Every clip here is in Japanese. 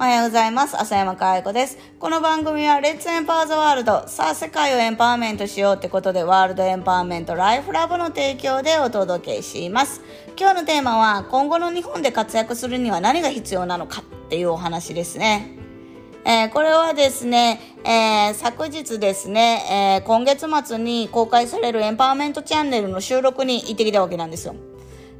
おはようございます。浅山か愛子です。この番組は、レッツエンパワーザワールド。さあ、世界をエンパワーメントしようってことで、ワールドエンパワーメントライフラブの提供でお届けします。今日のテーマは、今後の日本で活躍するには何が必要なのかっていうお話ですね。えー、これはですね、えー、昨日ですね、えー、今月末に公開されるエンパワーメントチャンネルの収録に行ってきたわけなんですよ。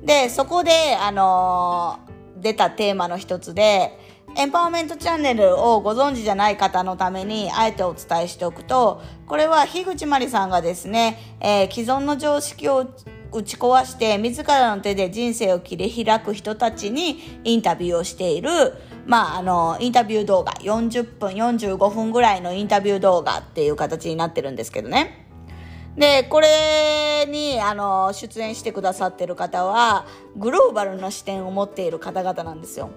で、そこで、あの出たテーマの一つで、エンパワーメントチャンネルをご存知じゃない方のためにあえてお伝えしておくと、これは樋口真理さんがですね、えー、既存の常識を打ち壊して自らの手で人生を切り開く人たちにインタビューをしている、まあ、あの、インタビュー動画、40分、45分ぐらいのインタビュー動画っていう形になってるんですけどね。で、これに、あの、出演してくださってる方は、グローバルな視点を持っている方々なんですよ。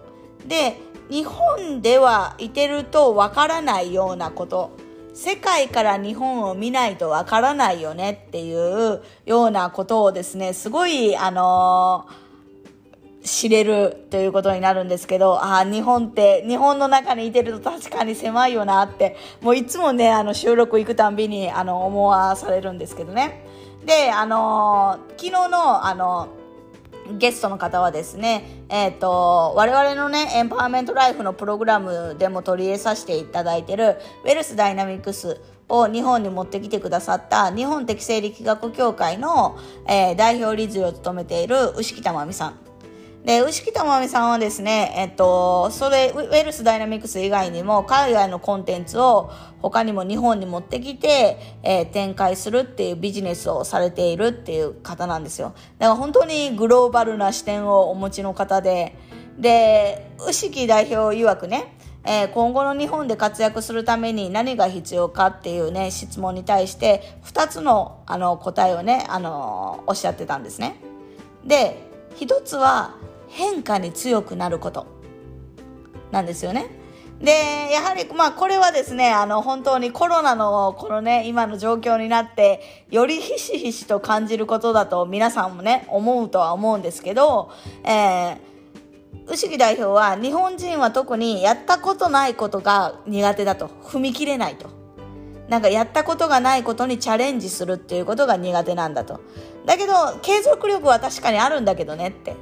で、日本ではいてるとわからないようなこと、世界から日本を見ないとわからないよねっていうようなことをですね、すごい、あのー知れるということになるんですけど、ああ、日本って、日本の中にいてると確かに狭いよなって、もういつもね、あの、収録行くたんびに、あの、思わされるんですけどね。で、あのー、昨日の、あのーゲストの方はですね、えっ、ー、と、我々のね、エンパワーメントライフのプログラムでも取り入れさせていただいてる、ウェルスダイナミクスを日本に持ってきてくださった日本適正力学協会の、えー、代表理事を務めている牛木玉美さん。で、牛木智美さんはですね、えっと、それ、ウェルスダイナミクス以外にも、海外のコンテンツを他にも日本に持ってきて、えー、展開するっていうビジネスをされているっていう方なんですよ。だから本当にグローバルな視点をお持ちの方で、で、牛木代表曰くね、えー、今後の日本で活躍するために何が必要かっていうね、質問に対して、2つのあの答えをね、あのおっしゃってたんですね。で、1つは、変化に強くなることなんですよね。で、やはり、まあ、これはですね、あの、本当にコロナの、このね、今の状況になって、よりひしひしと感じることだと、皆さんもね、思うとは思うんですけど、えー、牛木代表は、日本人は特にやったことないことが苦手だと。踏み切れないと。なんかやったことがないことにチャレンジするっていうことが苦手なんだと。だけど、継続力は確かにあるんだけどねって。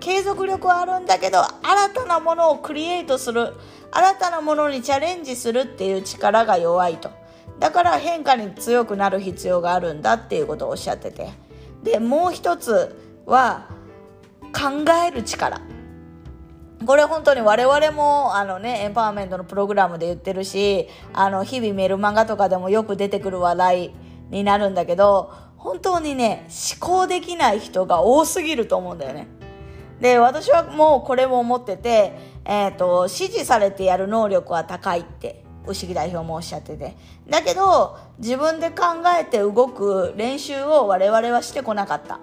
継続力はあるんだけど新たなものをクリエイトする新たなものにチャレンジするっていう力が弱いと。だから変化に強くなる必要があるんだっていうことをおっしゃってて。でもう一つは考える力。これ本当に我々もあのねエンパワーメントのプログラムで言ってるしあの日々メルマガとかでもよく出てくる話題になるんだけど本当にね思考できない人が多すぎると思うんだよね。で、私はもうこれも思ってて、えっ、ー、と、指示されてやる能力は高いって、牛木代表もおっしゃってて。だけど、自分で考えて動く練習を我々はしてこなかった。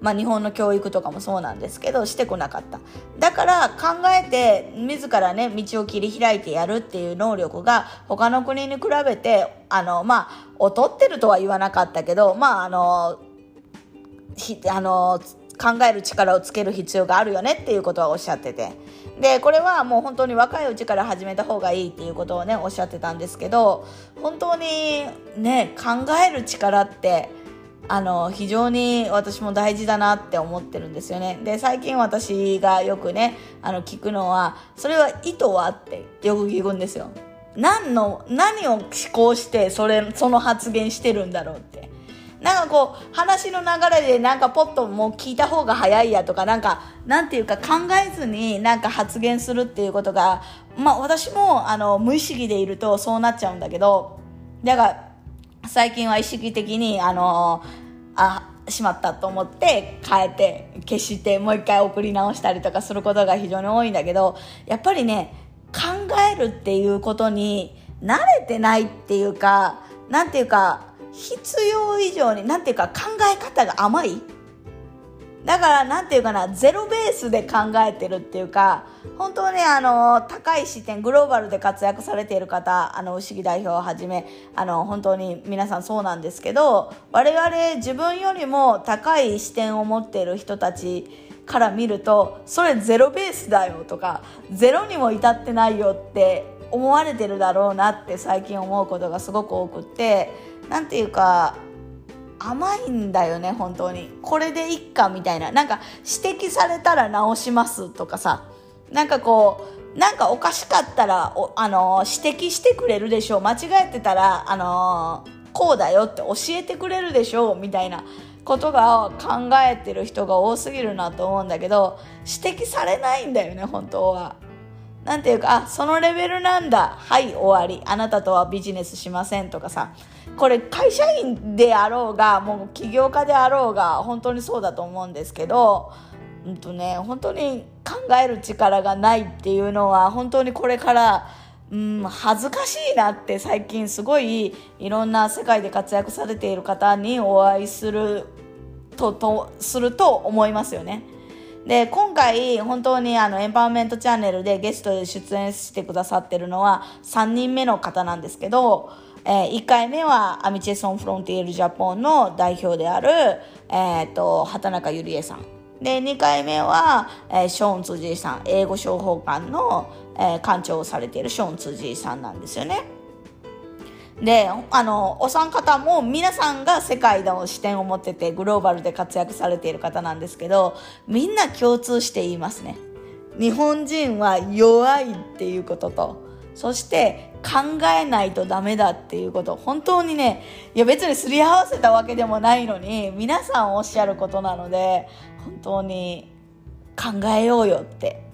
まあ、日本の教育とかもそうなんですけどしてこなかっただから考えて自らね道を切り開いてやるっていう能力が他の国に比べてあのまあ劣ってるとは言わなかったけどまああのあの考える力をつける必要があるよねっていうことはおっしゃってて。でこれはもう本当に若いうちから始めた方がいいっていうことをねおっしゃってたんですけど本当にね考える力ってあの非常に私も大事だなって思ってるんですよね。で最近私がよくねあの聞くのはそれは意図はってよく聞くんですよ。何の何を思考してそれその発言してるんだろうって。なんかこう話の流れでなんかポッともう聞いた方が早いやとかなんかなんていうか考えずになんか発言するっていうことがまあ私もあの無意識でいるとそうなっちゃうんだけどだから最近は意識的にあのあしまったと思って変えて消してもう一回送り直したりとかすることが非常に多いんだけどやっぱりね考えるっていうことに慣れてないっていうかなんていうか必要以上に何ていうか考え方が甘い。だからなんていうかなゼロベースで考えてるっていうか本当ねあの高い視点グローバルで活躍されている方あの牛木代表をはじめあの本当に皆さんそうなんですけど我々自分よりも高い視点を持っている人たちから見るとそれゼロベースだよとかゼロにも至ってないよって思われてるだろうなって最近思うことがすごく多くって何ていうか甘いんだよね本当に。これでいっかみたいな。なんか指摘されたら直しますとかさ。なんかこうなんかおかしかったら、あの、指摘してくれるでしょう。間違えてたら、あの、こうだよって教えてくれるでしょう。みたいなことが考えてる人が多すぎるなと思うんだけど指摘されないんだよね本当は。なんていうか、あ、そのレベルなんだ。はい、終わり。あなたとはビジネスしませんとかさ。これ会社員であろうが、もう起業家であろうが、本当にそうだと思うんですけど、うんとね、本当に考える力がないっていうのは、本当にこれから、うん、恥ずかしいなって最近すごいいろんな世界で活躍されている方にお会いすると、と、すると思いますよね。で、今回、本当にあの、エンパワーメントチャンネルでゲストで出演してくださってるのは3人目の方なんですけど、えー、1回目はアミチェソンフロンティエルジャポンの代表である、えっ、と、畑中ゆりえさん。で、2回目は、えー、ショーン辻井さん、英語商法館の、えー、館長をされているショーン辻井さんなんですよね。で、あの、お三方も皆さんが世界の視点を持っててグローバルで活躍されている方なんですけど、みんな共通して言いますね。日本人は弱いっていうことと、そして考えないとダメだっていうこと。本当にね、いや別にすり合わせたわけでもないのに、皆さんおっしゃることなので、本当に考えようよって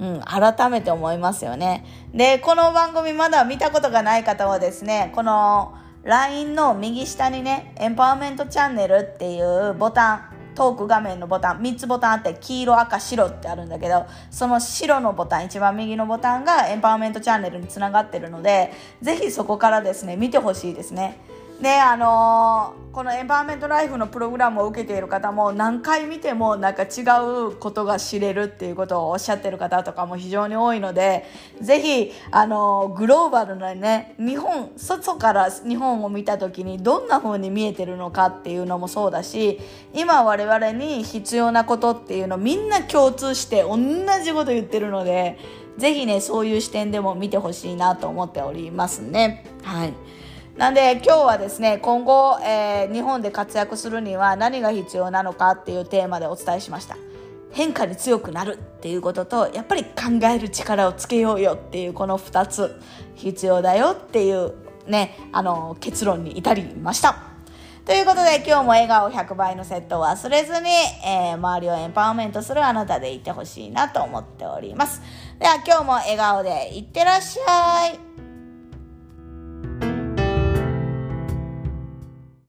うん、改めて思いますよね。で、この番組まだ見たことがない方はですね、この LINE の右下にね、エンパワーメントチャンネルっていうボタン、トーク画面のボタン、3つボタンあって、黄色、赤、白ってあるんだけど、その白のボタン、一番右のボタンがエンパワーメントチャンネルにつながってるので、ぜひそこからですね、見てほしいですね。であのー、このエンパワーメントライフのプログラムを受けている方も何回見てもなんか違うことが知れるっていうことをおっしゃってる方とかも非常に多いのでぜひ、あのー、グローバルなね日本外から日本を見た時にどんな風に見えてるのかっていうのもそうだし今我々に必要なことっていうのみんな共通して同じこと言ってるのでぜひねそういう視点でも見てほしいなと思っておりますね。はいなんで今日はですね今後、えー、日本で活躍するには何が必要なのかっていうテーマでお伝えしました。変化に強くなるっていうこととやっぱり考える力をつけようよっていうこの2つ必要だよっていうねあの結論に至りました。ということで今日も笑顔100倍のセットを忘れずに、えー、周りをエンパワーメントするあなたでいてほしいなと思っております。では今日も笑顔でいってらっしゃい。